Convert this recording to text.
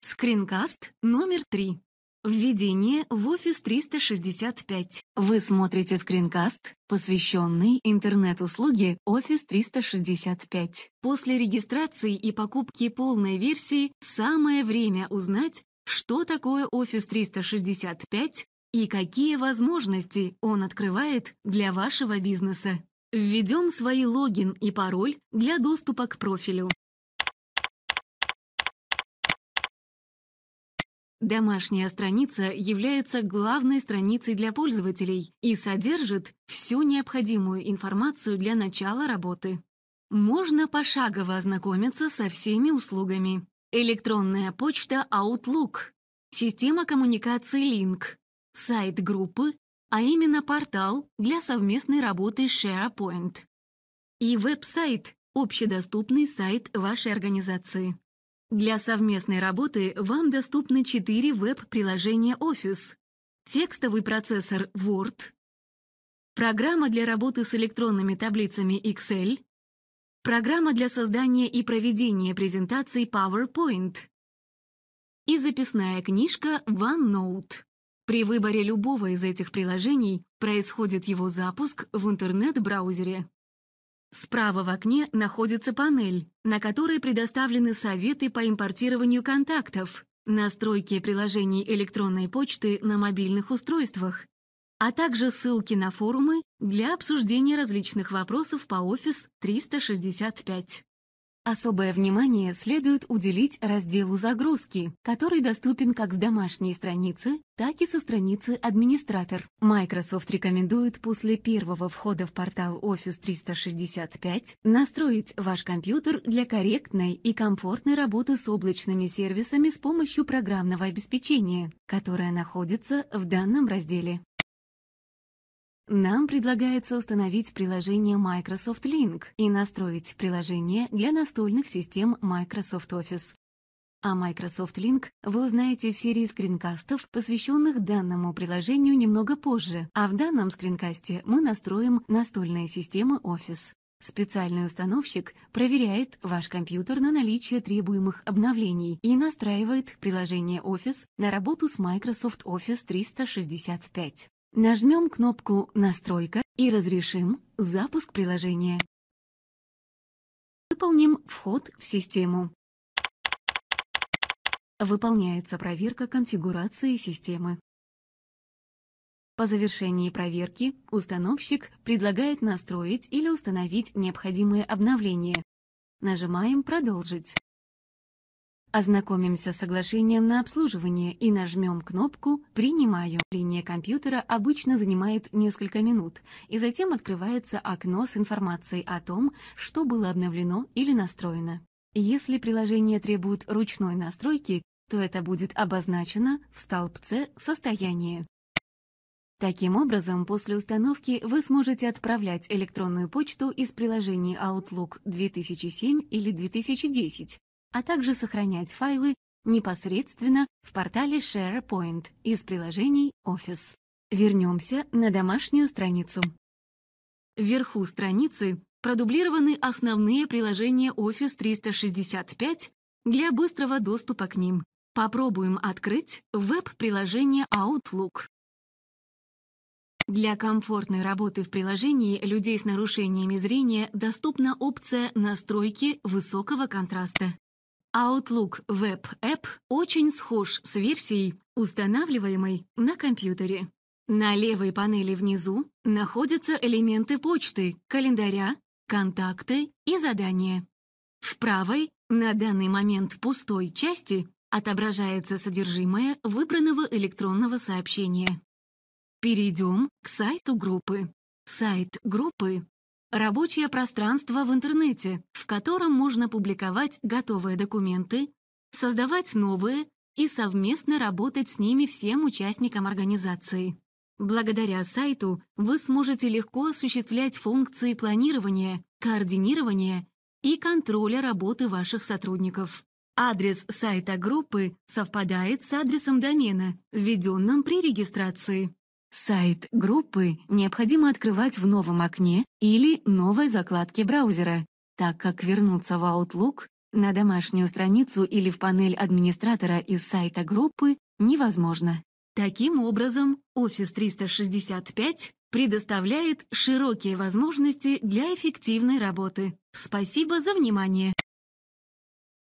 Скринкаст номер 3. Введение в Office 365. Вы смотрите скринкаст, посвященный интернет-услуге Office 365. После регистрации и покупки полной версии самое время узнать, что такое Office 365 и какие возможности он открывает для вашего бизнеса. Введем свои логин и пароль для доступа к профилю. Домашняя страница является главной страницей для пользователей и содержит всю необходимую информацию для начала работы. Можно пошагово ознакомиться со всеми услугами. Электронная почта Outlook, система коммуникации Link, сайт группы, а именно портал для совместной работы SharePoint. И веб-сайт, общедоступный сайт вашей организации. Для совместной работы вам доступны четыре веб-приложения Office, текстовый процессор Word, программа для работы с электронными таблицами Excel, программа для создания и проведения презентаций PowerPoint и записная книжка OneNote. При выборе любого из этих приложений происходит его запуск в интернет-браузере. Справа в окне находится панель, на которой предоставлены советы по импортированию контактов, настройке приложений электронной почты на мобильных устройствах, а также ссылки на форумы для обсуждения различных вопросов по Office 365. Особое внимание следует уделить разделу «Загрузки», который доступен как с домашней страницы, так и со страницы «Администратор». Microsoft рекомендует после первого входа в портал Office 365 настроить ваш компьютер для корректной и комфортной работы с облачными сервисами с помощью программного обеспечения, которое находится в данном разделе. Нам предлагается установить приложение Microsoft Link и настроить приложение для настольных систем Microsoft Office. О Microsoft Link вы узнаете в серии скринкастов, посвященных данному приложению немного позже, а в данном скринкасте мы настроим настольные системы Office. Специальный установщик проверяет ваш компьютер на наличие требуемых обновлений и настраивает приложение Office на работу с Microsoft Office 365. Нажмем кнопку «Настройка» и разрешим запуск приложения. Выполним вход в систему. Выполняется проверка конфигурации системы. По завершении проверки установщик предлагает настроить или установить необходимые обновления. Нажимаем «Продолжить». Ознакомимся с соглашением на обслуживание и нажмем кнопку «Принимаю». Линия компьютера обычно занимает несколько минут, и затем открывается окно с информацией о том, что было обновлено или настроено. Если приложение требует ручной настройки, то это будет обозначено в столбце «Состояние». Таким образом, после установки вы сможете отправлять электронную почту из приложений Outlook 2007 или 2010 а также сохранять файлы непосредственно в портале SharePoint из приложений Office. Вернемся на домашнюю страницу. Вверху страницы продублированы основные приложения Office 365 для быстрого доступа к ним. Попробуем открыть веб-приложение Outlook. Для комфортной работы в приложении людей с нарушениями зрения доступна опция настройки высокого контраста. Outlook Web App очень схож с версией, устанавливаемой на компьютере. На левой панели внизу находятся элементы почты, календаря, контакты и задания. В правой, на данный момент пустой части, отображается содержимое выбранного электронного сообщения. Перейдем к сайту группы. Сайт группы Рабочее пространство в интернете, в котором можно публиковать готовые документы, создавать новые и совместно работать с ними всем участникам организации. Благодаря сайту вы сможете легко осуществлять функции планирования, координирования и контроля работы ваших сотрудников. Адрес сайта группы совпадает с адресом домена, введенным при регистрации. Сайт группы необходимо открывать в новом окне или новой закладке браузера, так как вернуться в Outlook на домашнюю страницу или в панель администратора из сайта группы невозможно. Таким образом, Office 365 предоставляет широкие возможности для эффективной работы. Спасибо за внимание!